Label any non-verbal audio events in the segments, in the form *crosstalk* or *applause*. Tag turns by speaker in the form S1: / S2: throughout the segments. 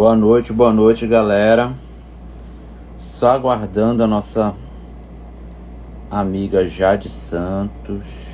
S1: Boa noite, boa noite, galera. Só aguardando a nossa amiga Jade Santos.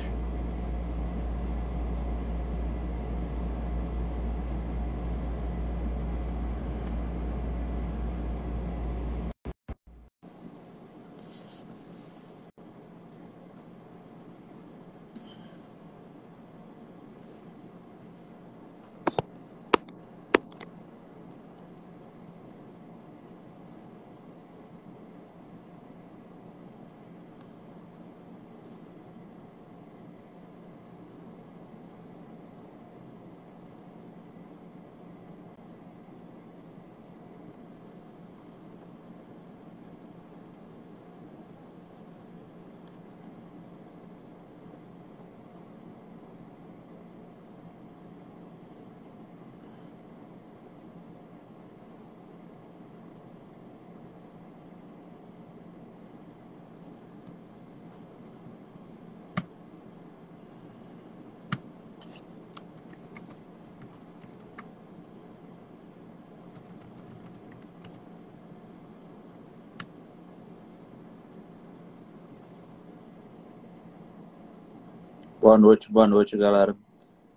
S1: Boa noite, boa noite, galera.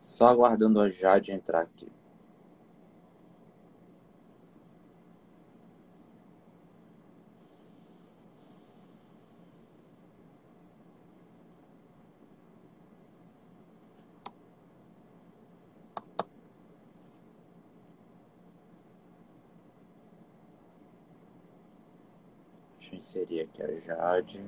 S1: Só aguardando a Jade entrar aqui. Deixa eu inserir aqui a Jade.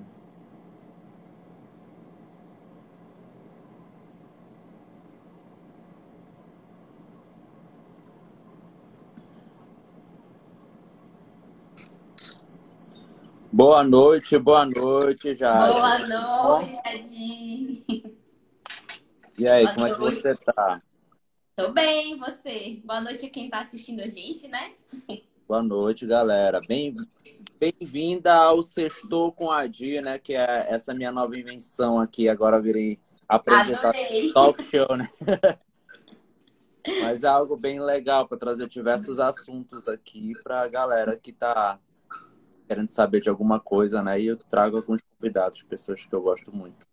S1: Boa noite, boa noite, Jade.
S2: Boa noite, Adi.
S1: E aí,
S2: Boa
S1: como é que
S2: noite.
S1: você tá?
S2: Tô bem, você? Boa noite a quem tá assistindo a gente, né?
S1: Boa noite, galera. Bem, bem-vinda ao Sextou com a Di, né? Que é essa minha nova invenção aqui. Agora virei apresentar
S2: Adorei.
S1: talk show, né? *laughs* Mas é algo bem legal para trazer diversos assuntos aqui para a galera que tá querendo saber de alguma coisa, né? E eu trago alguns convidados, pessoas que eu gosto muito,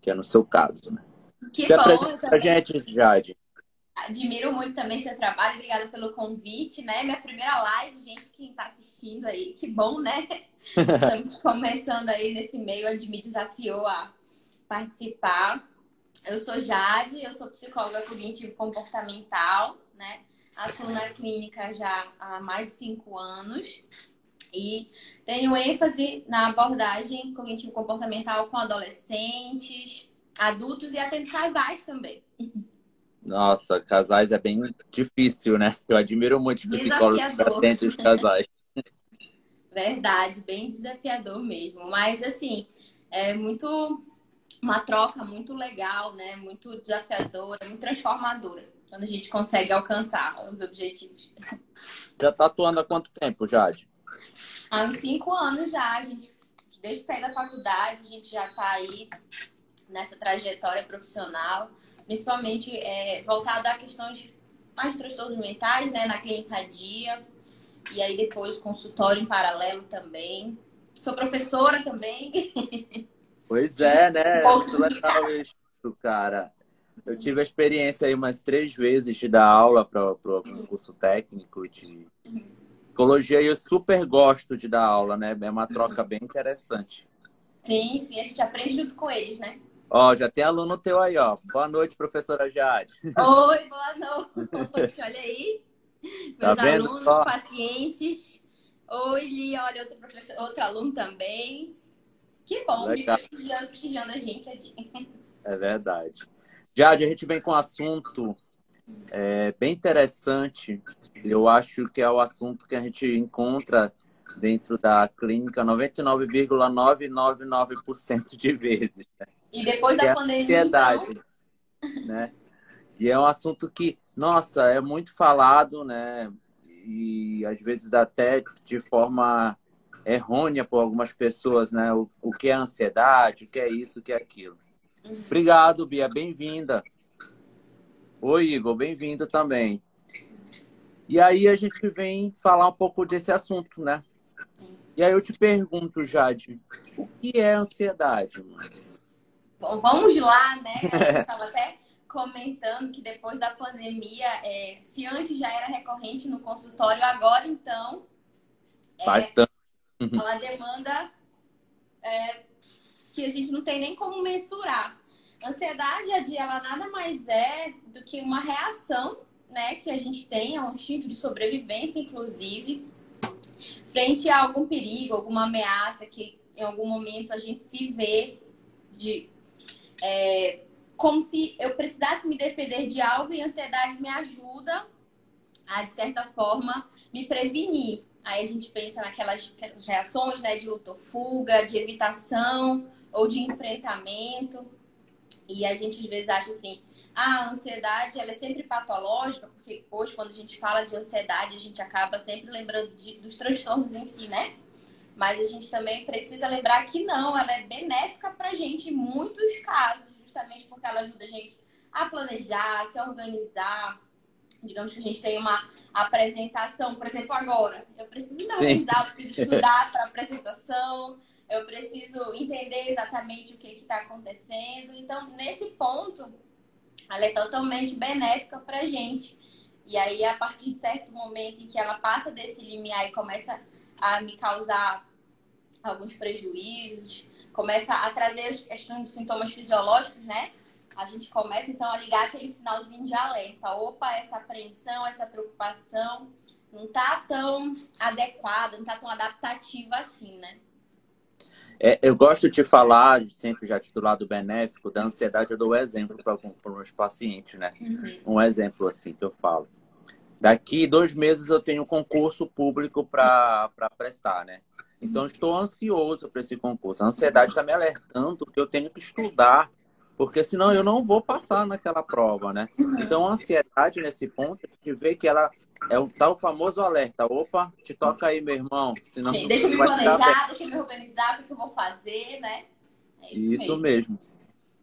S1: que é no seu caso, né?
S2: Que
S1: Se
S2: bom,
S1: apresenta pra gente, Jade.
S2: admiro muito também seu trabalho. Obrigada pelo convite, né? Minha primeira live, gente, quem tá assistindo aí, que bom, né? Estamos *laughs* começando aí nesse meio, onde me desafiou a participar. Eu sou Jade, eu sou psicóloga cognitivo-comportamental, né? Atuo na clínica já há mais de cinco anos e tenho ênfase na abordagem cognitivo-comportamental com adolescentes, adultos e atendo casais também.
S1: Nossa, casais é bem difícil, né? Eu admiro muito os psicólogos que atendem os casais.
S2: Verdade, bem desafiador mesmo. Mas assim, é muito uma troca muito legal, né? Muito desafiadora, muito transformadora. Quando a gente consegue alcançar os objetivos.
S1: Já tá atuando há quanto tempo, Jade?
S2: Há uns cinco anos já, a gente, desde sair da faculdade, a gente já está aí nessa trajetória profissional, principalmente é, voltada a questões mais transtornos mentais, né, na clínica Dia, e aí depois consultório em paralelo também. Sou professora também. *laughs*
S1: Pois é, né?
S2: Um
S1: Muito legal isso, cara. Eu tive a experiência aí umas três vezes de dar aula para o curso técnico de psicologia eu super gosto de dar aula, né? É uma troca bem interessante.
S2: Sim, sim, a gente aprende junto com eles, né?
S1: Ó, já tem aluno teu aí, ó. Boa noite, professora Jade.
S2: Oi, boa noite. Olha aí. Meus
S1: Tá
S2: alunos,
S1: só?
S2: pacientes. Oi, Li, olha, outro, professor, outro aluno também. Que bom,
S1: Legal.
S2: me prestigiando, prestigiando a gente.
S1: É verdade. Jade, a gente vem com um assunto é, bem interessante. Eu acho que é o assunto que a gente encontra dentro da clínica 99,999% de vezes, né?
S2: E depois
S1: Que é
S2: da
S1: a
S2: pandemia,
S1: ansiedade,
S2: então,
S1: né? E é um assunto que, nossa, é muito falado, né? E às vezes até de forma errônea por algumas pessoas, né? O, o que é ansiedade, o que é isso, o que é aquilo. Obrigado, Bia, bem-vinda. Oi, Igor, bem-vindo também. E aí a gente vem falar um pouco desse assunto, né? E aí eu te pergunto, Jade, o que é ansiedade?
S2: Bom, vamos lá, né? A gente *laughs* estava até comentando que depois da pandemia, é, se antes já era recorrente no consultório, agora então.
S1: É, Bastante.
S2: Ela demanda é, que a gente não tem nem como mensurar. Ansiedade, ela nada mais é do que uma reação né, que a gente tem, é um instinto de sobrevivência, inclusive, frente a algum perigo, alguma ameaça que em algum momento a gente se vê de é, como se eu precisasse me defender de algo e a ansiedade me ajuda a, de certa forma, me prevenir. Aí a gente pensa naquelas reações né, de luta ou fuga, de evitação ou de enfrentamento. E a gente às vezes acha assim, ah, a ansiedade ela é sempre patológica, porque hoje quando a gente fala de ansiedade, a gente acaba sempre lembrando de, dos transtornos em si, né? Mas a gente também precisa lembrar que não, ela é benéfica pra gente em muitos casos, justamente porque ela ajuda a gente a planejar, se organizar. Digamos que a gente tem uma apresentação, por exemplo, agora. Eu preciso me organizar, eu preciso estudar para apresentação, eu preciso entender exatamente o que está acontecendo. Então, nesse ponto, ela é totalmente benéfica para a gente. E aí, a partir de certo momento em que ela passa desse limiar e começa a me causar alguns prejuízos, começa a trazer os sintomas fisiológicos, né? A gente começa então a ligar aquele sinalzinho de alerta. Opa, essa apreensão, essa preocupação não tá tão adequada, não tá tão adaptativa assim, né?
S1: É, eu gosto de falar, sempre já titulado benéfico, da ansiedade. Eu dou um exemplo para os meus pacientes, né? Uhum. Um exemplo assim que eu falo. Daqui dois meses eu tenho um concurso público para prestar, né? Então estou ansioso para esse concurso. A ansiedade está me alertando que eu tenho que estudar, porque senão eu não vou passar naquela prova, né? Então a ansiedade nesse ponto, a gente vê que ela é o tal famoso alerta. Opa, te toca aí, meu irmão.
S2: Senão Sim, deixa eu me planejar, deixa eu me organizar, o que eu vou fazer, né?
S1: É isso, isso, mesmo. mesmo.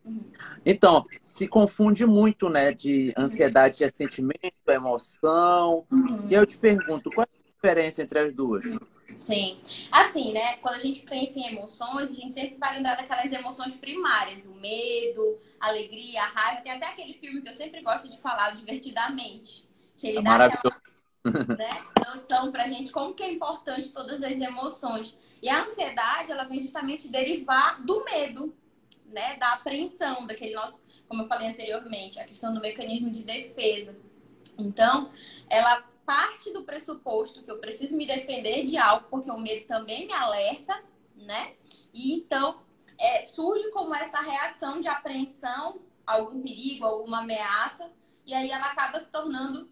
S1: Uhum. Então, se confunde muito, né? De ansiedade é sentimento, emoção. Uhum. E eu te pergunto, qual é a diferença entre as duas?
S2: Sim. Assim, né? Quando a gente pensa em emoções, a gente sempre vai lembrar daquelas emoções primárias, o medo, a alegria, a raiva. Tem até aquele filme que eu sempre gosto de falar, Divertidamente que ele é dá aquela né, noção pra gente como que é importante todas as emoções. E a ansiedade, ela vem justamente derivar do medo, né? Da apreensão, daquele nosso, como eu falei anteriormente, a questão do mecanismo de defesa. Então, ela parte do pressuposto que eu preciso me defender de algo, porque o medo também me alerta, né? E então é, surge como essa reação de apreensão, algum perigo, alguma ameaça, e aí ela acaba se tornando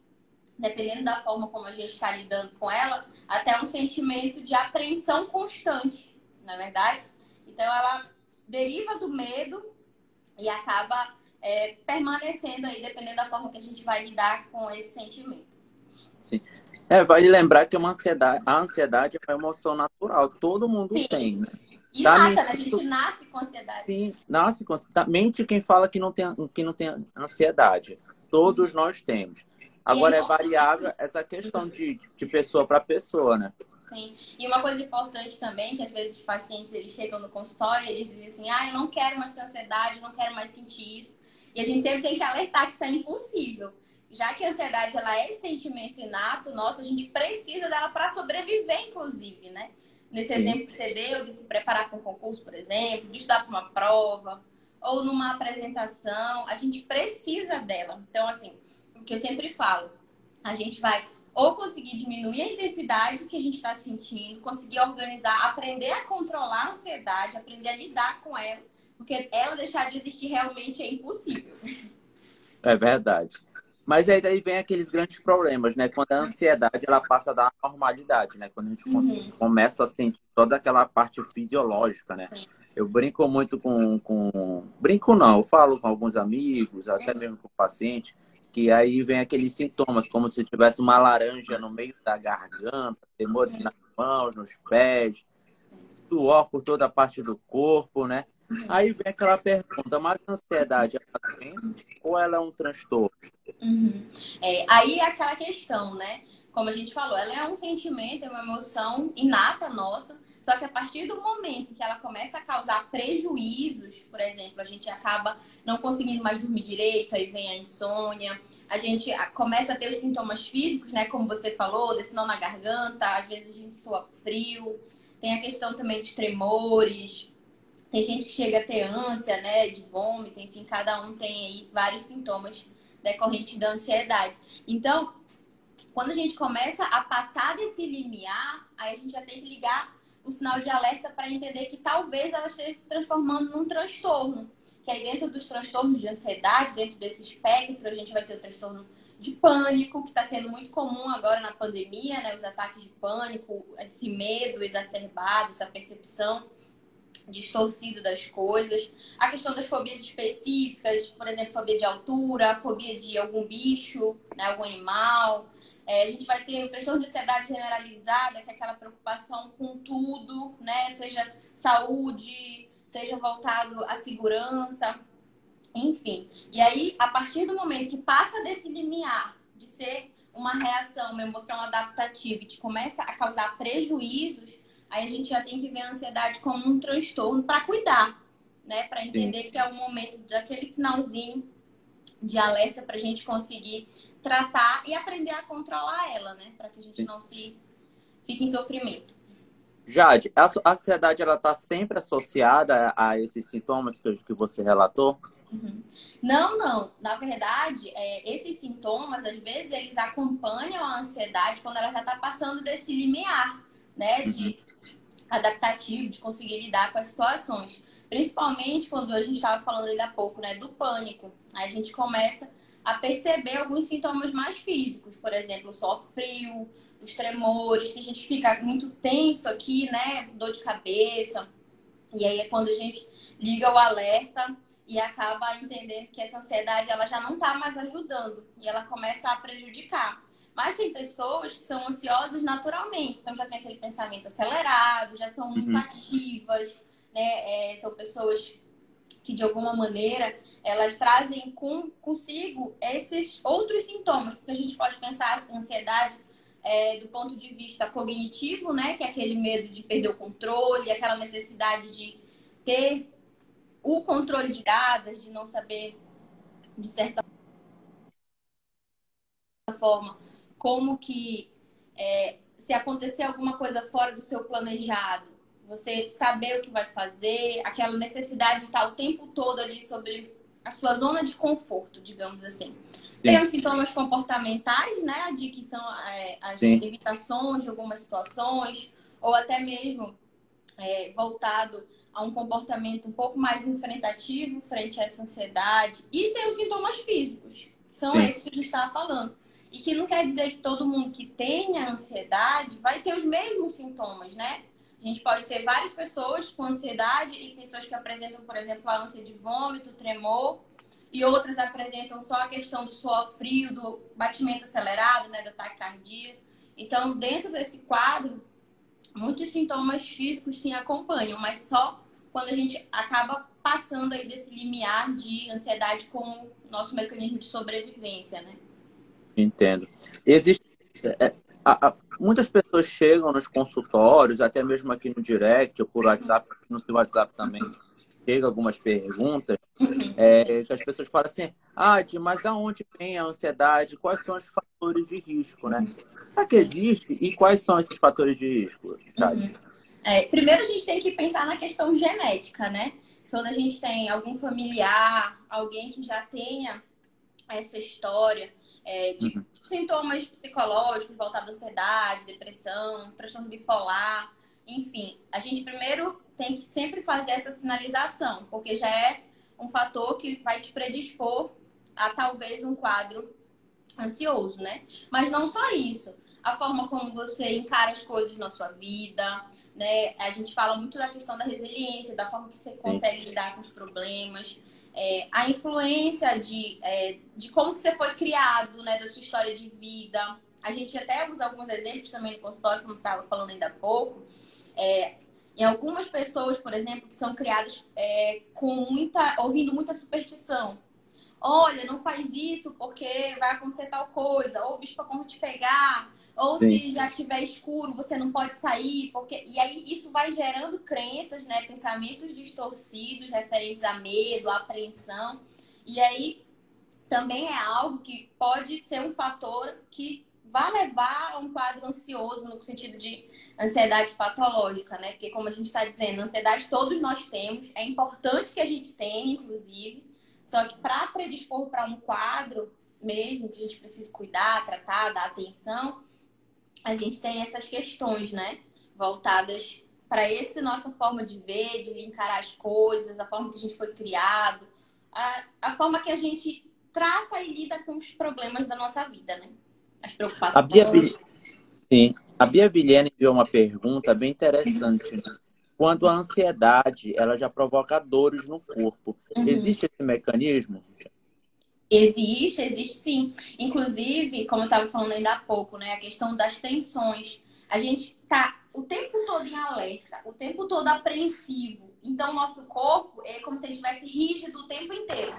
S2: dependendo da forma como a gente está lidando com ela, até um sentimento de apreensão constante, na é verdade? Então ela deriva do medo e acaba é, permanecendo aí, dependendo da forma que a gente vai lidar com esse sentimento.
S1: Sim. É, vale lembrar que uma ansiedade, a ansiedade é uma emoção natural, todo mundo Sim. tem, né?
S2: E tá mata, né? A gente nasce com ansiedade. Sim,
S1: nasce com tá, Mente quem fala que não tem, que não tem ansiedade. Todos nós temos. Agora é variável essa questão de, de pessoa para pessoa, né?
S2: Sim. E uma coisa importante também, que às vezes os pacientes eles chegam no consultório e eles dizem assim, ah, eu não quero mais ter ansiedade, não quero mais sentir isso. E a gente sempre tem que alertar que isso é impossível. Já que a ansiedade ela é sentimento inato nosso, a gente precisa dela para sobreviver, inclusive, né? Nesse exemplo que você deu, de se preparar para um concurso, por exemplo, de estudar para uma prova, ou numa apresentação, a gente precisa dela. Então, assim, o que eu sempre falo, a gente vai ou conseguir diminuir a intensidade que a gente está sentindo, conseguir organizar, aprender a controlar a ansiedade, aprender a lidar com ela, porque ela deixar de existir realmente é impossível.
S1: É verdade. Mas aí daí vem aqueles grandes problemas, né? Quando a ansiedade ela passa da normalidade, né? Quando a gente uhum. começa a sentir toda aquela parte fisiológica, né? Sim. Eu brinco muito com, com. Brinco não, eu falo com alguns amigos, até mesmo com o paciente que aí vem aqueles sintomas, como se tivesse uma laranja no meio da garganta, temores nas mãos, nos pés, suor por toda a parte do corpo, né? Aí vem aquela pergunta, mas a ansiedade é uma doença ou ela é um transtorno?
S2: Uhum. É, aí é aquela questão, né? como a gente falou, ela é um sentimento, é uma emoção inata nossa, só que a partir do momento que ela começa a causar prejuízos, por exemplo, a gente acaba não conseguindo mais dormir direito, aí vem a insônia, a gente começa a ter os sintomas físicos, né? Como você falou, desse nó na garganta, às vezes a gente soa frio, tem a questão também dos tremores, tem gente que chega a ter ânsia, né? De vômito, enfim, cada um tem aí vários sintomas decorrentes da ansiedade. Então, quando a gente começa a passar desse limiar, aí a gente já tem que ligar o sinal de alerta para entender que talvez ela esteja se transformando num transtorno. Que aí dentro dos transtornos de ansiedade, dentro desse espectro, a gente vai ter o transtorno de pânico, que está sendo muito comum agora na pandemia, né? Os ataques de pânico, esse medo exacerbado, essa percepção distorcida das coisas. A questão das fobias específicas, por exemplo, fobia de altura, fobia de algum bicho, né? algum animal. É, a gente vai ter o transtorno de ansiedade generalizada, que é aquela preocupação com tudo, né? Seja saúde, seja voltado à segurança, enfim. E aí, a partir do momento que passa desse limiar de ser uma reação, uma emoção adaptativa e te começa a causar prejuízos, aí a gente já tem que ver a ansiedade como um transtorno para cuidar, né? Para entender Sim. que é o momento daquele sinalzinho de alerta para a gente conseguir tratar e aprender a controlar ela, né? Para que a gente não se fique em sofrimento.
S1: Jade, a ansiedade ela está sempre associada a esses sintomas que, que você relatou?
S2: Uhum. Não, não. Na verdade, é, esses sintomas, às vezes, eles acompanham a ansiedade quando ela já está passando desse limiar, né? De uhum. adaptativo, de conseguir lidar com as situações. Principalmente quando a gente estava falando ainda há pouco, né? Do pânico. Aí a gente começa a perceber alguns sintomas mais físicos, por exemplo, só frio, os tremores, a gente fica muito tenso aqui, né? Dor de cabeça. E aí é quando a gente liga o alerta e acaba entendendo que essa ansiedade ela já não está mais ajudando e ela começa a prejudicar. Mas tem pessoas que são ansiosas naturalmente, então já tem aquele pensamento acelerado, já são muito uhum. ativas, né? É, são pessoas que de alguma maneira elas trazem com, consigo esses outros sintomas, porque a gente pode pensar ansiedade é, do ponto de vista cognitivo, né, que é aquele medo de perder o controle, aquela necessidade de ter o controle de dados, de não saber de certa forma como que é, se acontecer alguma coisa fora do seu planejado, você saber o que vai fazer, aquela necessidade de estar o tempo todo ali sobre a sua zona de conforto, digamos assim. Sim. Tem os sintomas comportamentais, né, de que são é, as Sim. evitações de algumas situações, ou até mesmo é, voltado a um comportamento um pouco mais enfrentativo frente a essa ansiedade. E tem os sintomas físicos, que são Sim. esses que a gente estava falando. E que não quer dizer que todo mundo que tenha ansiedade vai ter os mesmos sintomas, né? A gente pode ter várias pessoas com ansiedade e pessoas que apresentam, por exemplo, a ânsia de vômito, tremor, e outras apresentam só a questão do suor frio, do batimento acelerado, né, da taquicardia. Então, dentro desse quadro, muitos sintomas físicos sim acompanham, mas só quando a gente acaba passando aí desse limiar de ansiedade com o nosso mecanismo de sobrevivência, né?
S1: Entendo. Existe é, a, a, muitas pessoas chegam nos consultórios, até mesmo aqui no direct ou por WhatsApp, no seu WhatsApp também, chega algumas perguntas, é, que as pessoas falam assim, ah, mas da onde vem a ansiedade? Quais são os fatores de risco, né? Para que existe e quais são esses fatores de risco,
S2: uhum. é, primeiro a gente tem que pensar na questão genética, né? Quando a gente tem algum familiar, alguém que já tenha essa história, é, de uhum. sintomas psicológicos voltados à ansiedade, depressão, transtorno bipolar, enfim. A gente primeiro tem que sempre fazer essa sinalização, porque já é um fator que vai te predispor a talvez um quadro ansioso, né? Mas não só isso. A forma como você encara as coisas na sua vida, né? A gente fala muito da questão da resiliência, da forma que você consegue lidar com os problemas é, a influência de, é, de como que você foi criado, né, da sua história de vida. A gente até usa alguns exemplos também no consultório, como você estava falando ainda há pouco. É, em algumas pessoas, por exemplo, que são criadas é, com muita, ouvindo muita superstição, olha, não faz isso porque vai acontecer tal coisa, ou o bicho pode te pegar, ou Sim. se já tiver escuro, você não pode sair, porque e aí isso vai gerando crenças, né, pensamentos distorcidos referentes a medo, a apreensão. E aí também é algo que pode ser um fator que vai levar a um quadro ansioso no sentido de ansiedade patológica, né? Porque como a gente está dizendo, ansiedade todos nós temos, é importante que a gente tenha, inclusive, só que para predispor para um quadro mesmo, que a gente precisa cuidar, tratar, dar atenção, a gente tem essas questões, né? Voltadas para essa nossa forma de ver, de encarar as coisas, a forma que a gente foi criado, a, a forma que a gente trata e lida com os problemas da nossa vida, né? As preocupações. A Bia,
S1: Sim. A Bia Vilhena enviou uma pergunta bem interessante. Né? Quando a ansiedade ela já provoca dores no corpo, uhum. existe esse mecanismo?
S2: Existe, existe sim. Inclusive, como eu estava falando ainda há pouco, né? A questão das tensões. A gente tá o tempo todo em alerta, o tempo todo apreensivo. Então, o nosso corpo é como se ele estivesse rígido o tempo inteiro,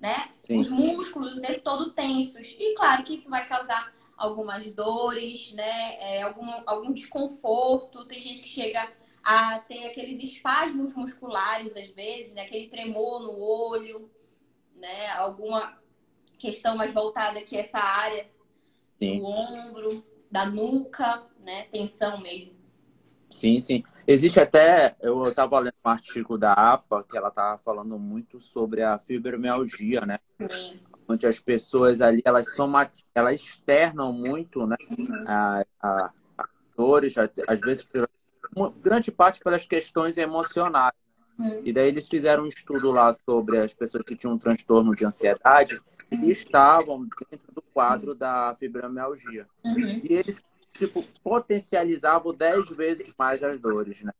S2: né? Sim. Os músculos o tempo todo tensos. E claro que isso vai causar algumas dores, né? É, algum, algum desconforto. Tem gente que chega a ter aqueles espasmos musculares, às vezes, né? aquele tremor no olho, né? Alguma questão mais voltada aqui essa área sim. do ombro, da nuca, né? Tensão mesmo.
S1: Sim, sim. Existe até, eu estava lendo um artigo da APA que ela estava falando muito sobre a fibromialgia, né? Sim. Onde as pessoas ali, elas são elas externam muito, né? Uhum. A, a, a dores, às vezes grande parte pelas questões emocionais. Uhum. E daí eles fizeram um estudo lá sobre as pessoas que tinham um transtorno de ansiedade e estavam dentro do quadro da fibromialgia. Uhum. E eles tipo potencializavam dez vezes mais as dores, né?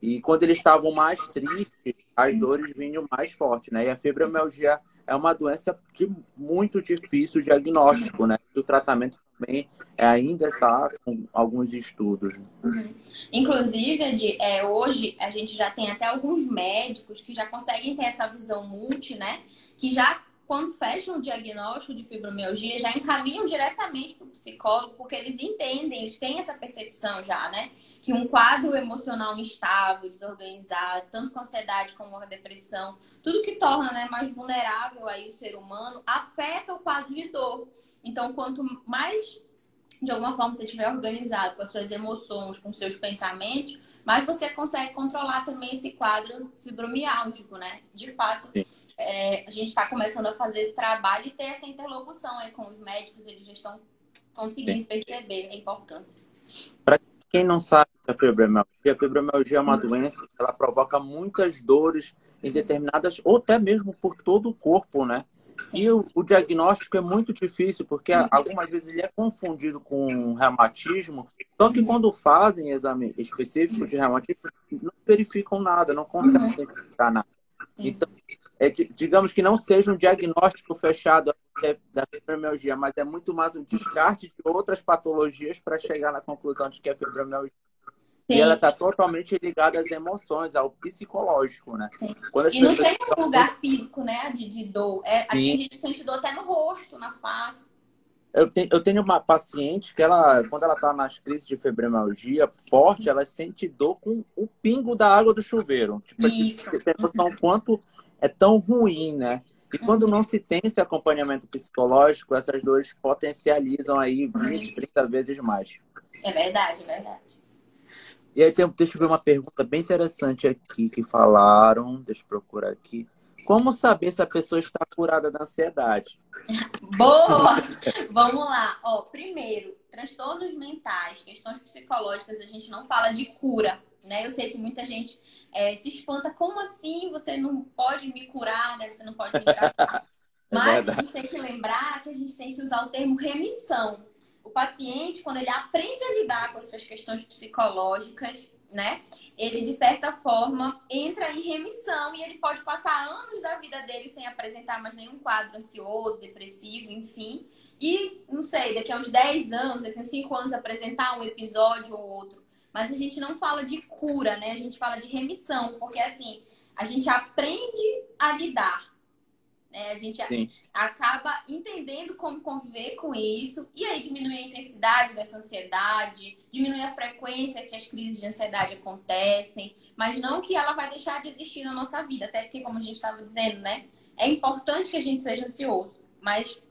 S1: E quando eles estavam mais tristes, as dores vinham mais fortes, né? E a fibromialgia é uma doença de muito difícil diagnóstico, né? O tratamento também ainda está com alguns estudos.
S2: Uhum. Inclusive, Ed, é, hoje a gente já tem até alguns médicos que já conseguem ter essa visão multi, né? Que já quando fecham o diagnóstico de fibromialgia, já encaminham diretamente para o psicólogo, porque eles entendem, eles têm essa percepção já, né? Que um quadro emocional instável, desorganizado, tanto com ansiedade como a depressão, tudo que torna né, mais vulnerável aí o ser humano, afeta o quadro de dor. Então, quanto mais, de alguma forma, você estiver organizado com as suas emoções, com seus pensamentos, mais você consegue controlar também esse quadro fibromiálgico, né? De fato, é, a gente está começando a fazer esse trabalho e ter essa interlocução aí com os médicos, eles já estão conseguindo Sim. perceber a importância.
S1: Para quem não sabe a fibromialgia, a fibromialgia é uma doença que ela provoca muitas dores em determinadas, ou até mesmo por todo o corpo, né? E o, o, diagnóstico é muito difícil, porque algumas vezes ele é confundido com reumatismo, só que quando fazem exame específico de reumatismo, não verificam nada, não conseguem uhum. identificar nada. Então, é, digamos que não seja um diagnóstico fechado da fibromialgia, mas é muito mais um descarte de outras patologias para chegar na conclusão de que é fibromialgia. Sim. E ela está totalmente ligada às emoções, ao psicológico, né?
S2: e não tem um lugar físico, né, de, de dor. É, a gente sente dor até no rosto, na face.
S1: Eu tenho, eu tenho uma paciente que ela, quando ela está nas crises de fibromialgia forte, ela sente dor com o pingo da água do chuveiro. Tipo, Isso. Você tem noção quanto é tão ruim, né? E quando não se tem esse acompanhamento psicológico, essas dores potencializam aí 20, 30 vezes mais.
S2: É verdade, é verdade.
S1: E aí, tem, deixa eu ver uma pergunta bem interessante aqui que falaram. Deixa eu procurar aqui. Como saber se a pessoa está curada da ansiedade?
S2: Boa! *laughs* Vamos lá. Ó, primeiro, transtornos mentais, questões psicológicas, a gente não fala de cura, né? Eu sei que muita gente é, se espanta. Como assim você não pode me curar, né? Você não pode me tratar. *laughs* É Mas é a gente tem que lembrar que a gente tem que usar o termo remissão o paciente, quando ele aprende a lidar com as suas questões psicológicas, né? Ele, de certa forma, entra em remissão e ele pode passar anos da vida dele sem apresentar mais nenhum quadro ansioso, depressivo, enfim. E, não sei, daqui a uns 10 anos, daqui a uns 5 anos, apresentar um episódio ou outro. Mas a gente não fala de cura, né? A gente fala de remissão, porque, assim, a gente aprende a lidar Né? A gente Sim. acaba entendendo como conviver com isso e aí diminui a intensidade dessa ansiedade, diminui a frequência que as crises de ansiedade acontecem, mas não que ela vai deixar de existir na nossa vida, até porque, como a gente estava dizendo, né? É importante que a gente seja ansioso, mas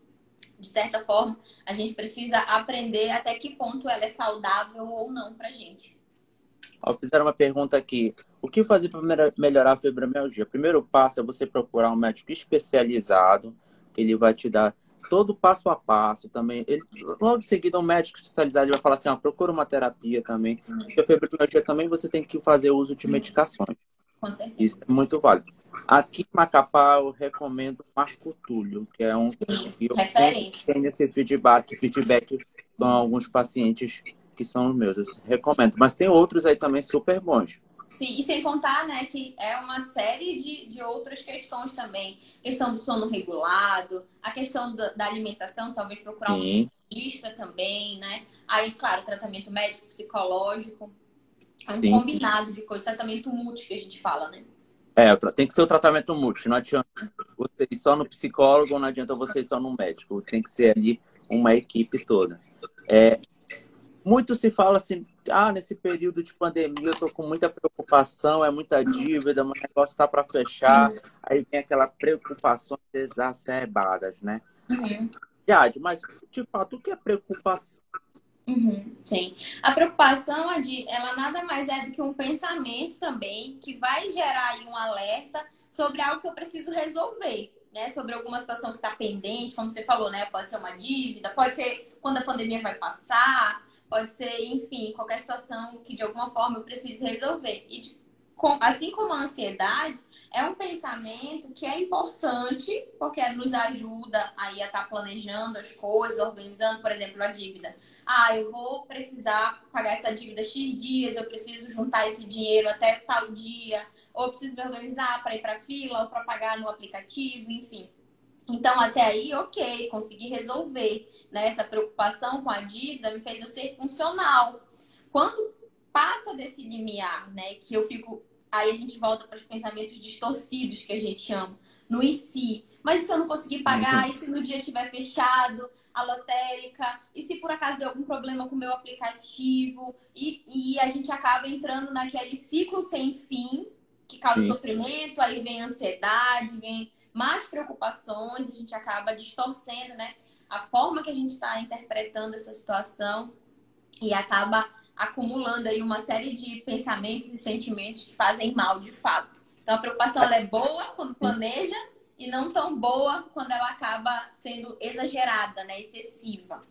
S2: de certa forma, a gente precisa aprender até que ponto ela é saudável ou não pra gente.
S1: Ó, fizeram uma pergunta aqui. O que fazer para melhorar a fibromialgia? Primeiro passo é você procurar um médico especializado, que ele vai te dar todo passo a passo também. Ele, logo em seguida, um médico especializado vai falar assim, ó, procura uma terapia também. Porque a fibromialgia também você tem que fazer uso de medicações.
S2: Com certeza.
S1: Isso é muito válido. Aqui em Macapá, eu recomendo Marco Túlio, que é um
S2: Sim, que eu tenho
S1: esse feedback, feedback com alguns pacientes que são os meus. Eu recomendo. Mas tem outros aí também super bons.
S2: Sim, e sem contar, né, que é uma série de, de outras questões também. Questão do sono regulado, a questão da, da alimentação, talvez procurar Sim. um nutricionista também, né? Aí, claro, tratamento médico, psicológico. É um sim, combinado sim. de coisas, tratamento multi que a gente fala, né?
S1: É, tem que ser o tratamento multi. Não adianta você ir só no psicólogo, não adianta você ir só no médico. Tem que ser ali uma equipe toda. É, muito se fala assim, ah, nesse período de pandemia eu tô com muita preocupação, é muita dívida, o negócio está para fechar, aí vem aquelas preocupações exacerbadas, né?
S2: Uhum.
S1: Jade, mas de fato, o que é preocupação?
S2: Uhum, sim. A preocupação, Adi, ela nada mais é do que um pensamento também que vai gerar aí um alerta sobre algo que eu preciso resolver, né? Sobre alguma situação que está pendente, como você falou, né? Pode ser uma dívida, pode ser quando a pandemia vai passar, pode ser, enfim, qualquer situação que de alguma forma eu precise resolver. E assim como a ansiedade, é um pensamento que é importante porque nos ajuda aí a estar tá planejando as coisas, organizando, por exemplo, a dívida. Ah, eu vou precisar pagar essa dívida X dias, eu preciso juntar esse dinheiro até tal dia, ou preciso me organizar para ir para fila ou para pagar no aplicativo, enfim. Então, até aí, ok, consegui resolver. Né? Essa preocupação com a dívida me fez eu ser funcional. Quando passa desse limiar, né, que eu fico. Aí a gente volta para os pensamentos distorcidos que a gente chama, no e si. Mas e se eu não conseguir pagar? E se no dia tiver fechado a lotérica? E se por acaso deu algum problema com o meu aplicativo? E, e a gente acaba entrando naquele ciclo sem fim que causa Sim. sofrimento, aí vem ansiedade, vem mais preocupações, a gente acaba distorcendo, né? A forma que a gente está interpretando essa situação e acaba acumulando aí uma série de pensamentos e sentimentos que fazem mal de fato. Então a preocupação ela é boa quando planeja e não tão boa quando ela acaba sendo exagerada, né? Excessiva.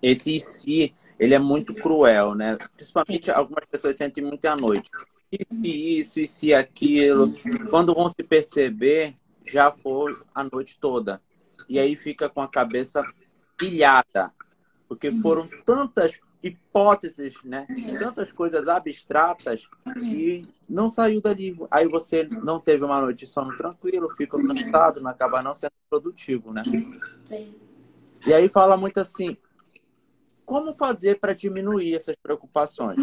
S1: Esse si, ele é muito cruel, né? Principalmente Sim. algumas pessoas sentem muito à noite. E se isso, e se aquilo. Quando vão se perceber, já foi a noite toda. E aí fica com a cabeça pilhada, porque foram tantas hipóteses, né? Tantas coisas abstratas que não saiu dali. Aí você não teve uma noite de sono tranquilo, fica cansado, não acaba não sendo produtivo, né?
S2: Sim.
S1: E aí fala muito assim, como fazer para diminuir essas preocupações?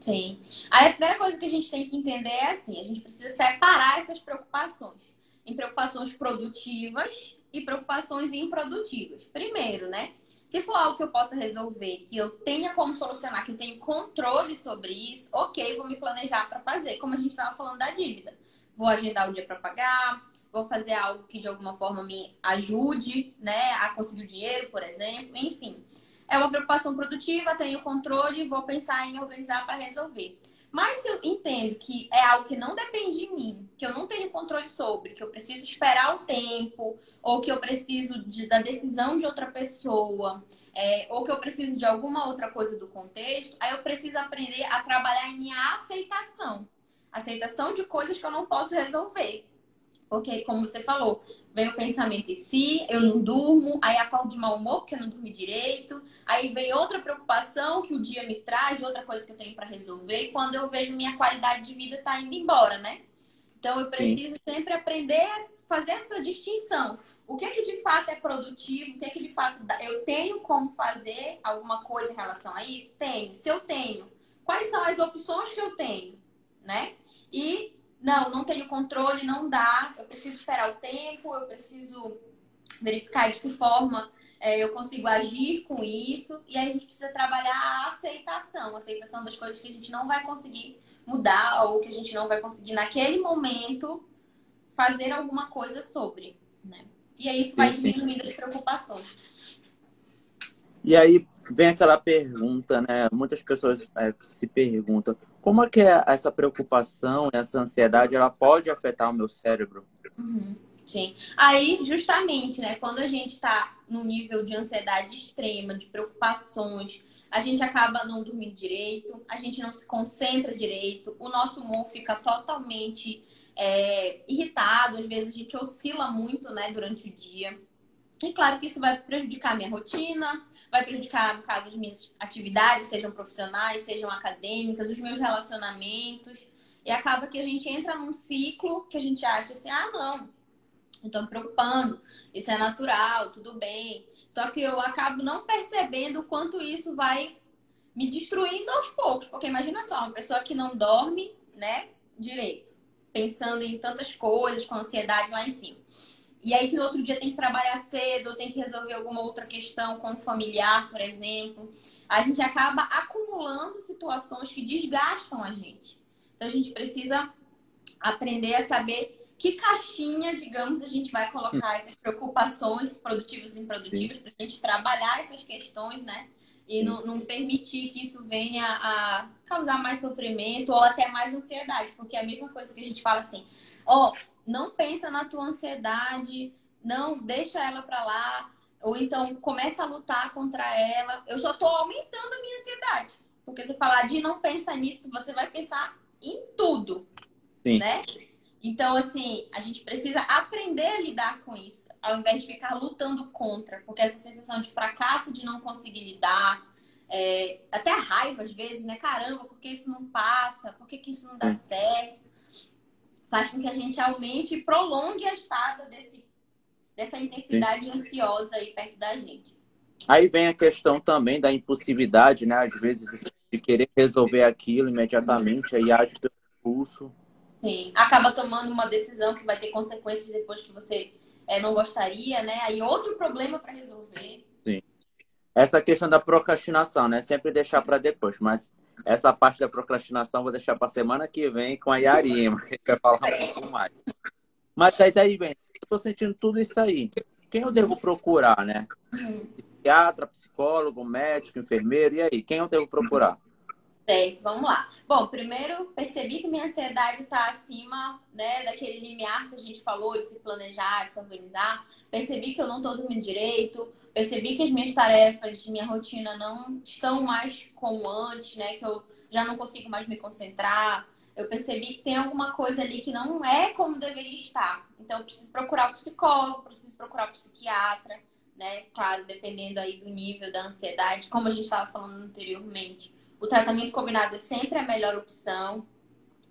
S2: Sim. Aí a primeira coisa que a gente tem que entender é assim, a gente precisa separar essas preocupações em preocupações produtivas e preocupações improdutivas. Primeiro, né? Se for algo que eu possa resolver, que eu tenha como solucionar, que eu tenho controle sobre isso, ok, vou me planejar para fazer, como a gente estava falando da dívida. Vou agendar o dia para pagar, vou fazer algo que de alguma forma me ajude, né, a conseguir o dinheiro, por exemplo, enfim. É uma preocupação produtiva, tenho controle, vou pensar em organizar para resolver. Mas eu entendo que é algo que não depende de mim, que eu não tenho controle sobre, que eu preciso esperar o tempo, ou que eu preciso de, da decisão de outra pessoa, é, ou que eu preciso de alguma outra coisa do contexto, aí eu preciso aprender a trabalhar em minha aceitação. Aceitação de coisas que eu não posso resolver. Porque, como você falou, vem o pensamento em si, eu não durmo, aí acordo de mau humor porque eu não dormi direito, aí vem outra preocupação que o dia me traz, outra coisa que eu tenho para resolver, e quando eu vejo minha qualidade de vida tá indo embora, né? Então eu preciso Sim. sempre aprender a fazer essa distinção. O que é que de fato é produtivo? O que é que de fato eu tenho como fazer alguma coisa em relação a isso? Tenho. Se eu tenho, quais são as opções que eu tenho, né? E não, não tenho controle, não dá, eu preciso esperar o tempo, eu preciso verificar de que forma é, eu consigo agir com isso. E aí a gente precisa trabalhar a aceitação, a aceitação das coisas que a gente não vai conseguir mudar ou que a gente não vai conseguir naquele momento fazer alguma coisa sobre, né? E aí isso vai diminuindo as preocupações.
S1: E aí vem aquela pergunta, né? Muitas pessoas é, se perguntam como é que é essa preocupação, essa ansiedade, ela pode afetar o meu cérebro?
S2: Uhum. Sim. Aí, justamente, né, quando a gente está num nível de ansiedade extrema, de preocupações, a gente acaba não dormindo direito, a gente não se concentra direito, o nosso humor fica totalmente é, irritado, às vezes a gente oscila muito, né, durante o dia. E claro que isso vai prejudicar a minha rotina, vai prejudicar, no caso, as minhas atividades, sejam profissionais, sejam acadêmicas, os meus relacionamentos. E acaba que a gente entra num ciclo que a gente acha assim, ah, não, estou me preocupando, isso é natural, tudo bem. Só que eu acabo não percebendo o quanto isso vai me destruindo aos poucos. Porque imagina só, uma pessoa que não dorme, né, direito, pensando em tantas coisas, com ansiedade lá em cima. E aí que no outro dia tem que trabalhar cedo, tem que resolver alguma outra questão com o familiar, por exemplo. A gente acaba acumulando situações que desgastam a gente. Então a gente precisa aprender a saber que caixinha, digamos, a gente vai colocar essas preocupações produtivas e improdutivas para a gente trabalhar essas questões, né? E não, não, permitir que isso venha a causar mais sofrimento ou até mais ansiedade, porque é a mesma coisa que a gente fala assim, ó, oh, não pensa na tua ansiedade, não deixa ela para lá, ou então começa a lutar contra ela. Eu só tô aumentando a minha ansiedade. Porque se falar de não pensa nisso, você vai pensar em tudo, Sim. né? Então, assim, a gente precisa aprender a lidar com isso, ao invés de ficar lutando contra, porque essa sensação de fracasso, de não conseguir lidar, é, até raiva às vezes, né? Caramba, por que isso não passa? Por que, que isso não dá certo? Faz com que a gente aumente e prolongue a estada desse, dessa intensidade Sim. ansiosa aí perto da gente.
S1: Aí vem a questão também da impulsividade, né? Às vezes de querer resolver aquilo imediatamente, aí age pelo impulso.
S2: Sim, acaba tomando uma decisão que vai ter consequências depois que você é, não gostaria, né? Aí outro problema para resolver.
S1: Sim. Essa questão da procrastinação, né? Sempre deixar para depois, mas essa parte da procrastinação vou deixar para semana que vem com a Yarima, que vai falar um pouco mais. Mas daí, daí bem, estou sentindo tudo isso aí. Quem eu devo procurar, né? Psiquiatra, psicólogo, médico, enfermeiro, e aí? Quem eu devo procurar?
S2: Certo, vamos lá. Bom, primeiro percebi que minha ansiedade está acima né, daquele limiar que a gente falou, de se planejar, de se organizar. Percebi que eu não estou dormindo direito. Percebi que as minhas tarefas de minha rotina não estão mais como antes, né? Que eu já não consigo mais me concentrar. Eu percebi que tem alguma coisa ali que não é como deveria estar. Então, eu preciso procurar o psicólogo, preciso procurar o psiquiatra, né? Claro, dependendo aí do nível da ansiedade, como a gente estava falando anteriormente o tratamento combinado é sempre a melhor opção,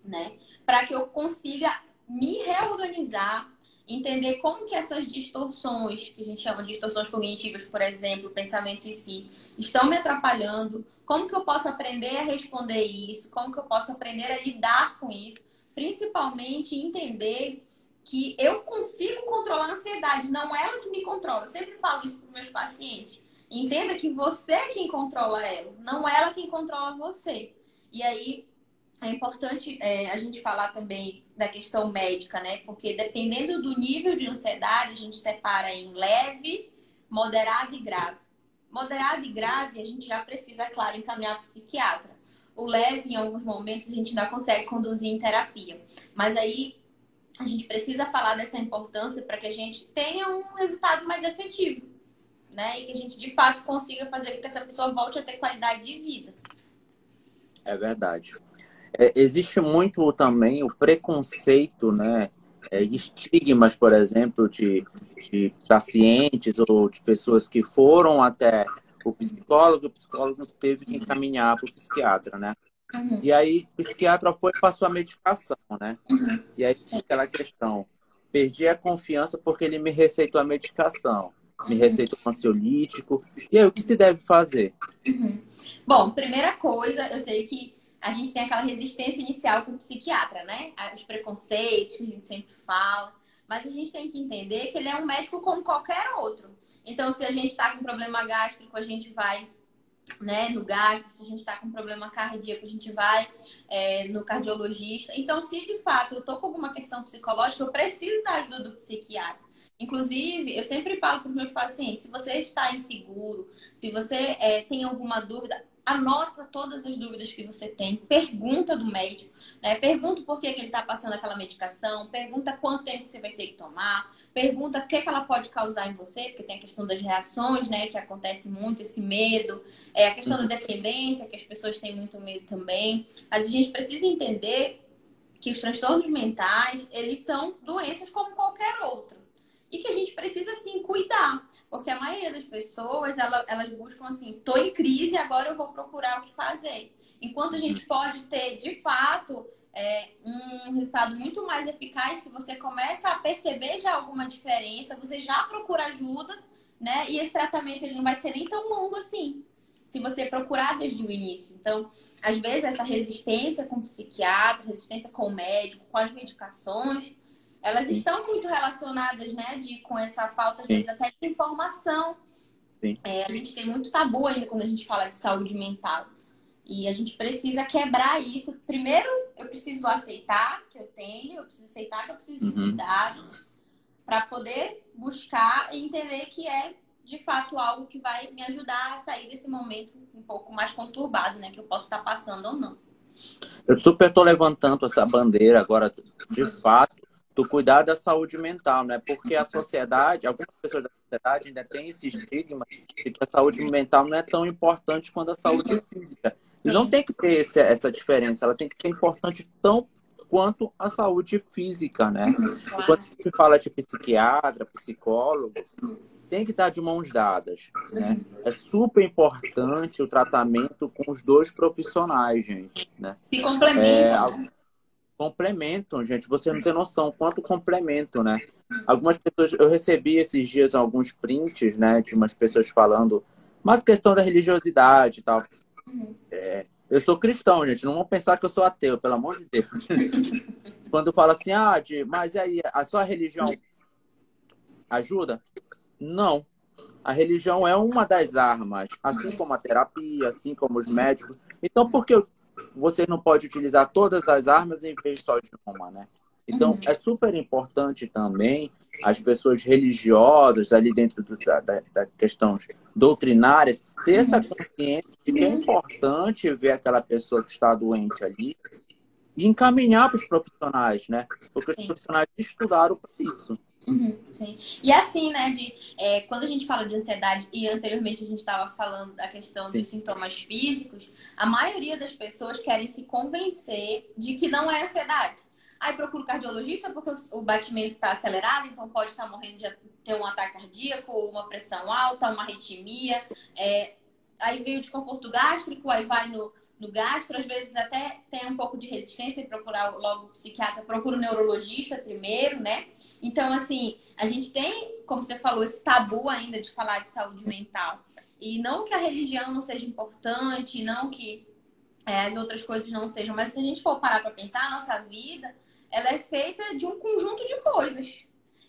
S2: né? Para que eu consiga me reorganizar, entender como que essas distorções, que a gente chama de distorções cognitivas, por exemplo, pensamento em si, estão me atrapalhando, como que eu posso aprender a responder isso, como que eu posso aprender a lidar com isso, principalmente entender que eu consigo controlar a ansiedade, não é ela que me controla. Eu sempre falo isso para meus pacientes. Entenda que você é quem controla ela, não ela quem controla você. E aí é importante é, a gente falar também da questão médica, né? Porque dependendo do nível de ansiedade, a gente separa em leve, moderado e grave. Moderado e grave, a gente já precisa, claro, encaminhar para psiquiatra. O leve, em alguns momentos, a gente ainda consegue conduzir em terapia. Mas aí a gente precisa falar dessa importância para que a gente tenha um resultado mais efetivo né? E que a gente de fato consiga fazer com que essa pessoa volte a ter qualidade de vida.
S1: É verdade. É, existe muito também o preconceito, né? É, estigmas, por exemplo, de, de pacientes ou de pessoas que foram até o psicólogo, o psicólogo teve que encaminhar para o psiquiatra, né? Uhum. E aí, o psiquiatra foi e passou a medicação, né? Uhum. E aí, aquela questão, perdi a confiança porque ele me receitou a medicação me receitou um ansiolítico. E aí, o que se deve fazer?
S2: Uhum. Bom, primeira coisa, eu sei que a gente tem aquela resistência inicial com o psiquiatra, né? Os preconceitos que a gente sempre fala. Mas a gente tem que entender que ele é um médico como qualquer outro. Então, se a gente está com problema gástrico, a gente vai né, no gastro, se a gente está com problema cardíaco, a gente vai é, no cardiologista. Então, se de fato eu estou com alguma questão psicológica, eu preciso da ajuda do psiquiatra. Inclusive, eu sempre falo para os meus pacientes: se você está inseguro, se você é, tem alguma dúvida, anota todas as dúvidas que você tem, pergunta do médico, né? Pergunta por que, ele está passando aquela medicação, pergunta quanto tempo você vai ter que tomar, pergunta o que, que ela pode causar em você, porque tem a questão das reações, né? Que acontece muito, esse medo, é a questão da dependência, que as pessoas têm muito medo também. Mas a gente precisa entender que os transtornos mentais, eles são doenças como qualquer outra e que a gente precisa sim cuidar, porque a maioria das pessoas elas, elas buscam assim, tô em crise, agora eu vou procurar o que fazer. Enquanto a gente uhum. pode ter, de fato, é, um resultado muito mais eficaz se você começa a perceber já alguma diferença, você já procura ajuda, né? E esse tratamento ele não vai ser nem tão longo assim, se você procurar desde o início. Então, às vezes essa resistência com o psiquiatra, resistência com o médico, com as medicações, elas estão muito relacionadas, né, de, com essa falta, às Sim. vezes, até de informação. É, a gente tem muito tabu ainda quando a gente fala de saúde mental. E a gente precisa quebrar isso. Primeiro, eu preciso aceitar que eu tenho, eu preciso aceitar que eu preciso de uhum. cuidado, para poder buscar e entender que é de fato algo que vai me ajudar a sair desse momento um pouco mais conturbado, né, que eu posso estar passando ou não.
S1: Eu super estou levantando essa bandeira agora, de fato, do cuidar da saúde mental, né? Porque a sociedade, algumas pessoas da sociedade ainda têm esse estigma de que a saúde mental não é tão importante quanto a saúde física. E não tem que ter esse, essa diferença, ela tem que ser importante tão quanto a saúde física, né? Quando a gente fala de psiquiatra, psicólogo, tem que estar de mãos dadas. Né? É super importante o tratamento com os dois profissionais, gente. Né?
S2: Se complementam. É, né?
S1: Complementam, gente. Você não tem noção quanto complemento, né? Algumas pessoas, eu recebi esses dias alguns prints, né, de umas pessoas falando, mas questão da religiosidade e tal. É, eu sou cristão, gente. Não vão pensar que eu sou ateu, pelo amor de Deus. *laughs* Quando fala assim, ah, de, mas e aí, a sua religião ajuda? Não. A religião é uma das armas, assim como a terapia, assim como os médicos. Então, por que eu você não pode utilizar todas as armas em vez só de uma, né? Então, uhum. é super importante também as pessoas religiosas ali dentro do, da, da questão doutrinárias ter essa uhum. consciência de que é importante ver aquela pessoa que está doente ali e encaminhar para os profissionais, né? Porque os profissionais estudaram para isso.
S2: Uhum, sim. E assim, né, de é, quando a gente fala de ansiedade, e anteriormente a gente estava falando da questão dos sim. sintomas físicos, a maioria das pessoas querem se convencer de que não é ansiedade. Aí procura o cardiologista porque o batimento está acelerado, então pode estar morrendo de ter um ataque cardíaco, uma pressão alta, uma arritmia. É, aí vem o desconforto gástrico, aí vai no, no gastro, às vezes até tem um pouco de resistência e procurar logo o psiquiatra, procura o neurologista primeiro, né? Então, assim, a gente tem, como você falou, esse tabu ainda de falar de saúde mental. E não que a religião não seja importante, não que é, as outras coisas não sejam, mas se a gente for parar para pensar, a nossa vida, ela é feita de um conjunto de coisas.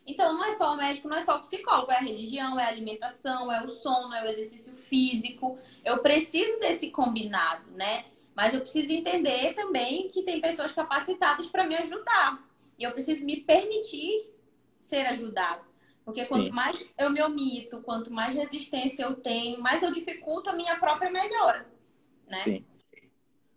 S2: Então, não é só o médico, não é só o psicólogo, é a religião, é a alimentação, é o sono, é o exercício físico. Eu preciso desse combinado, né? Mas eu preciso entender também que tem pessoas capacitadas para me ajudar. E eu preciso me permitir ser ajudado. Porque quanto Sim. mais eu me omito, quanto mais resistência eu tenho, mais eu dificulto a minha própria melhora, né? Sim.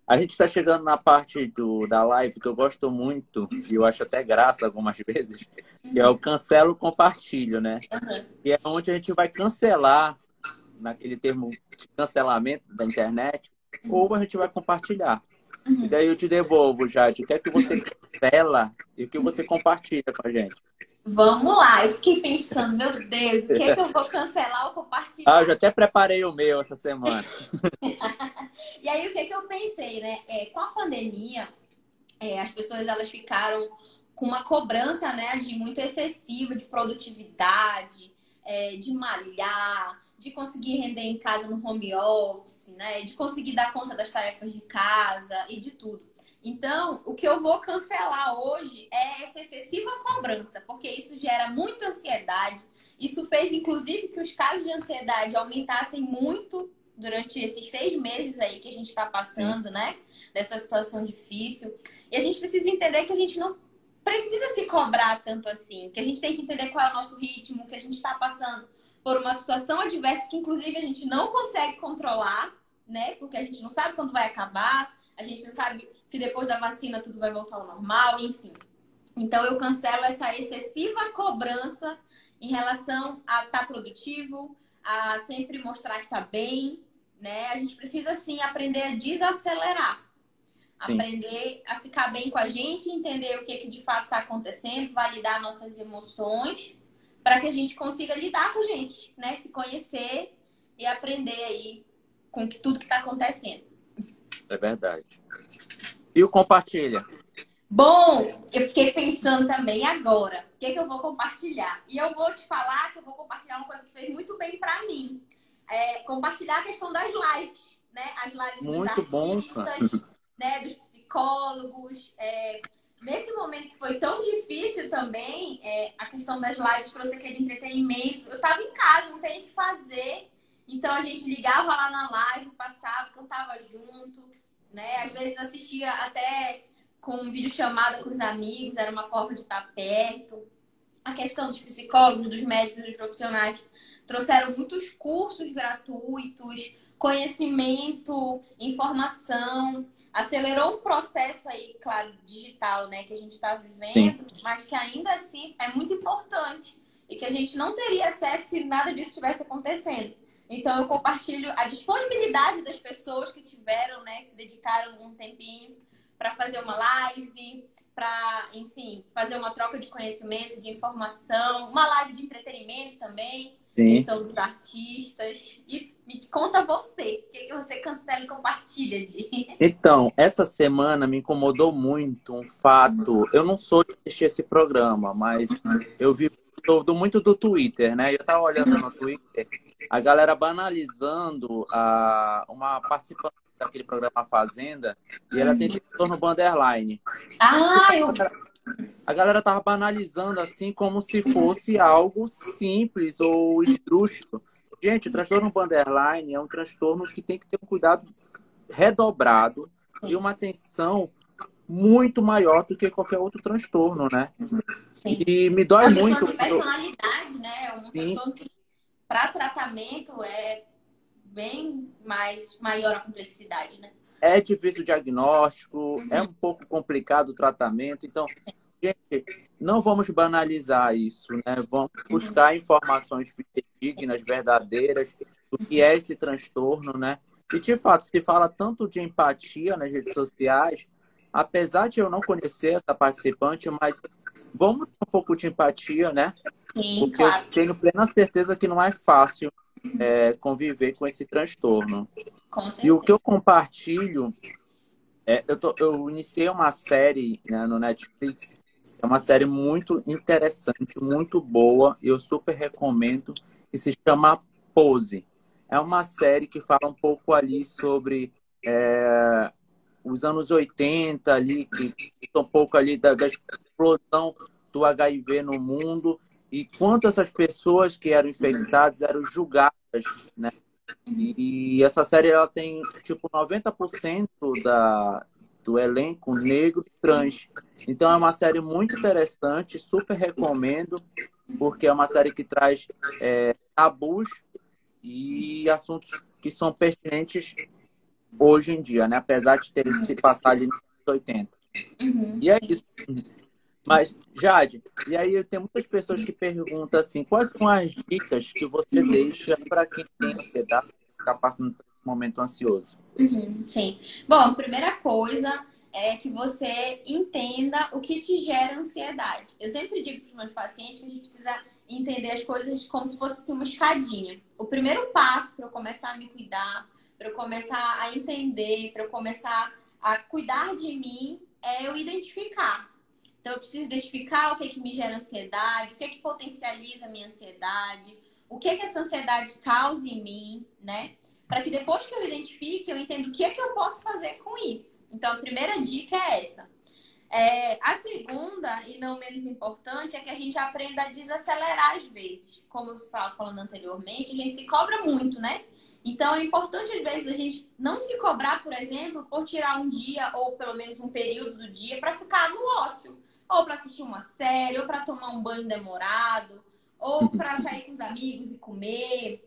S1: A gente está chegando na parte do, da live que eu gosto muito, e eu acho até graça algumas *laughs* vezes, que é o cancelo compartilho, né? Uhum. Que é onde a gente vai cancelar, naquele termo de cancelamento da internet, ou a gente vai compartilhar. Uhum. E daí eu te devolvo, Jade. O que é que você cancela e o que você compartilha com a gente?
S2: Vamos lá, eu fiquei pensando, meu Deus, o que é que eu vou cancelar ou compartilhar?
S1: Ah, eu já até preparei o meu essa semana. *laughs*
S2: e aí, o que, é que eu pensei, né? É, com a pandemia, é, as pessoas elas ficaram com uma cobrança, né, de muito excessiva de produtividade, é, de malhar, de conseguir render em casa no home office, né? De conseguir dar conta das tarefas de casa e de tudo. Então, o que eu vou cancelar hoje é essa excessiva cobrança, porque isso gera muita ansiedade. Isso fez, inclusive, que os casos de ansiedade aumentassem muito durante esses seis meses aí que a gente está passando, né? Dessa situação difícil. E a gente precisa entender que a gente não precisa se cobrar tanto assim, que a gente tem que entender qual é o nosso ritmo, que a gente está passando por uma situação adversa que, inclusive, a gente não consegue controlar, né? Porque a gente não sabe quando vai acabar, a gente não sabe se depois da vacina tudo vai voltar ao normal, enfim. Então eu cancelo essa excessiva cobrança em relação a estar tá produtivo, a sempre mostrar que está bem, né? A gente precisa sim aprender a desacelerar. Sim. Aprender a ficar bem com a gente, entender o que, que de fato está acontecendo, validar nossas emoções, para que a gente consiga lidar com a gente, né? Se conhecer e aprender aí com tudo que está acontecendo.
S1: É verdade. E o compartilha?
S2: Bom, eu fiquei pensando também agora, o que, é que eu vou compartilhar? E eu vou te falar que eu vou compartilhar uma coisa que fez muito bem para mim. É compartilhar a questão das lives, né? As lives
S1: muito
S2: dos artistas, bom, né? Dos psicólogos. É... Nesse momento que foi tão difícil também, é... a questão das lives trouxe aquele entretenimento. Eu tava em casa, não tem o que fazer. Então a gente ligava lá na live, né? Às vezes assistia até com vídeo chamada com os amigos, era uma forma de estar perto. A questão dos psicólogos, dos médicos, dos profissionais trouxeram muitos cursos gratuitos, conhecimento, informação, acelerou um processo aí, claro, digital, né, que a gente está vivendo, Sim. mas que ainda assim é muito importante e que a gente não teria acesso se nada disso estivesse acontecendo. Então eu compartilho a disponibilidade das pessoas que tiveram, né, se dedicaram um tempinho para fazer uma live, para, enfim, fazer uma troca de conhecimento, de informação, uma live de entretenimento também, questão dos artistas. E me conta você, o que você cancela e compartilha de. *laughs*
S1: Então, essa semana me incomodou muito um fato. Eu não sou de assistir esse programa, mas eu vi muito do Twitter, né? Eu tava olhando no Twitter a galera banalizando a, uma participante daquele programa Fazenda e ela tem transtorno borderline.
S2: Ah, eu...
S1: A galera tava banalizando assim como se fosse algo simples ou esdrúxulo. Gente, o transtorno borderline é um transtorno que tem que ter um cuidado redobrado e uma atenção muito maior do que qualquer outro transtorno, né?
S2: Sim.
S1: E me dói
S2: é
S1: muito.
S2: De personalidade, né? É um transtorno que para tratamento é bem mais maior a complexidade, né?
S1: É difícil o diagnóstico, uhum. é um pouco complicado o tratamento, então gente, não vamos banalizar isso, né? Vamos uhum. buscar informações dignas, verdadeiras do que é esse transtorno, né? E de fato, se fala tanto de empatia nas redes sociais, apesar de eu não conhecer essa participante, mas vamos ter um pouco de empatia, né?
S2: Sim,
S1: Porque
S2: claro.
S1: eu tenho plena certeza que não é fácil é, conviver com esse transtorno.
S2: Com
S1: e o que eu compartilho, é, eu, tô, eu iniciei uma série né, no Netflix, é uma série muito interessante, muito boa, eu super recomendo, que se chama Pose. É uma série que fala um pouco ali sobre é, os anos 80 ali, que um pouco ali da, da explosão do HIV no mundo e quanto essas pessoas que eram infectadas eram julgadas, né? E essa série ela tem tipo 90% da do elenco negro e trans. Então é uma série muito interessante, super recomendo, porque é uma série que traz é, tabus e assuntos que são pertinentes hoje em dia, né? Apesar de terem se passado nos 80.
S2: Uhum.
S1: E é isso. Mas, Jade, e aí tem muitas pessoas que perguntam assim, quais são as dicas que você deixa para quem tem ansiedade, está passando por esse momento ansioso?
S2: Uhum, sim. Bom, primeira coisa é que você entenda o que te gera ansiedade. Eu sempre digo para os meus pacientes que a gente precisa entender as coisas como se fosse assim, uma escadinha. O primeiro passo para eu começar a me cuidar, para eu começar a entender, para eu começar a cuidar de mim, é eu identificar então, eu preciso identificar o que, é que me gera ansiedade, o que, é que potencializa a minha ansiedade, o que, que essa ansiedade causa em mim, né? Para que depois que eu identifique, eu entenda o que é que eu posso fazer com isso. Então, a primeira dica é essa. É, a segunda, e não menos importante, é que a gente aprenda a desacelerar às vezes. Como eu estava falando anteriormente, a gente se cobra muito, né? Então é importante, às vezes, a gente não se cobrar, por exemplo, por tirar um dia ou pelo menos um período do dia para ficar no ócio. Ou para assistir uma série, ou para tomar um banho demorado, ou para sair com os amigos e comer.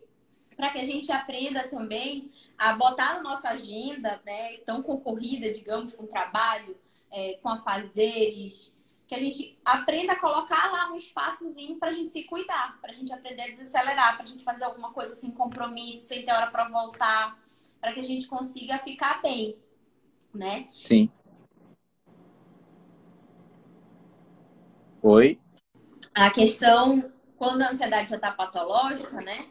S2: Para que a gente aprenda também a botar na nossa agenda, né, tão concorrida, digamos, com o trabalho, é, com afazeres, que a gente aprenda a colocar lá um espaçozinho para a gente se cuidar, para a gente aprender a desacelerar, para a gente fazer alguma coisa sem compromisso, sem ter hora para voltar, para que a gente consiga ficar bem, né?
S1: Sim. Oi.
S2: A questão, quando a ansiedade já está patológica, né?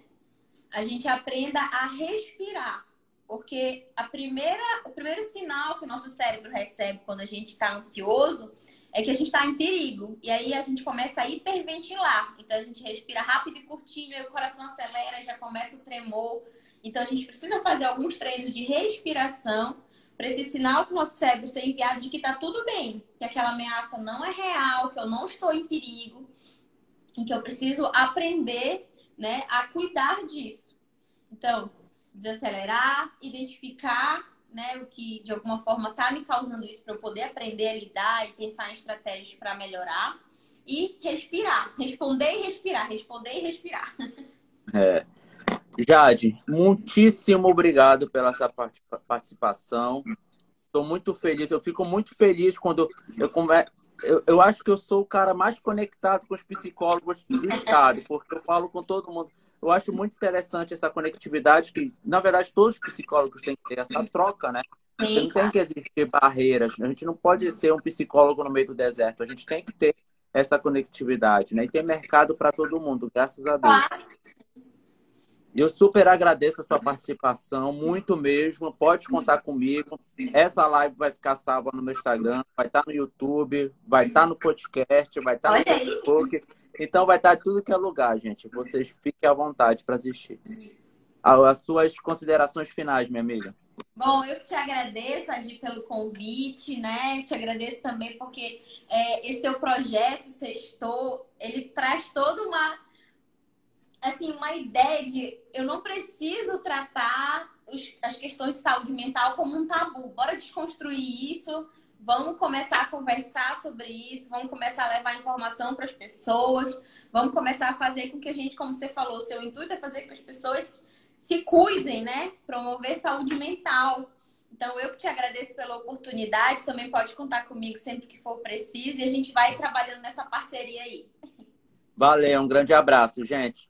S2: A gente aprenda a respirar. Porque a primeira, o primeiro sinal que o nosso cérebro recebe quando a gente está ansioso é que a gente está em perigo. E aí a gente começa a hiperventilar. Então a gente respira rápido e curtinho, aí o coração acelera, já começa o tremor. Então a gente precisa fazer alguns treinos de respiração para esse sinal para o nosso cérebro ser enviado de que está tudo bem, que aquela ameaça não é real, que eu não estou em perigo, e que eu preciso aprender né, a cuidar disso. Então, desacelerar, identificar né, o que de alguma forma está me causando isso para eu poder aprender a lidar e pensar em estratégias para melhorar e respirar, responder e respirar, responder e respirar.
S1: É. Jade, muitíssimo obrigado pela sua participação. Estou muito feliz. Eu fico muito feliz quando eu come... Eu, eu acho que eu sou o cara mais conectado com os psicólogos do estado, porque eu falo com todo mundo eu acho muito interessante essa conectividade que, na verdade, todos os psicólogos têm que ter essa troca, né? Sim, não tem que existir barreiras. A gente não pode ser um psicólogo no meio do deserto. A gente tem que ter essa conectividade, né? E tem mercado para todo mundo, graças a Deus. Eu super agradeço a sua participação, muito mesmo. Pode contar comigo. Essa live vai ficar salva no meu Instagram, vai estar no YouTube, vai estar no podcast, vai estar no Facebook. Então vai estar tudo que é lugar, gente. Vocês fiquem à vontade para assistir. As suas considerações finais, minha amiga.
S2: Bom, eu te agradeço, Adi, pelo convite, né? Te agradeço também porque é, esse teu projeto, Sextou, ele traz toda uma, assim, uma ideia de eu não preciso tratar os, as questões de saúde mental como um tabu. Bora desconstruir isso, Vamos começar a conversar sobre isso, vamos começar a levar informação para as pessoas, vamos começar a fazer com que a gente, como você falou, seu intuito é fazer com que as pessoas se cuidem, né? Promover saúde mental. Então, eu que te agradeço pela oportunidade, também pode contar comigo sempre que for preciso e a gente vai trabalhando nessa parceria aí.
S1: Valeu, um grande abraço, gente.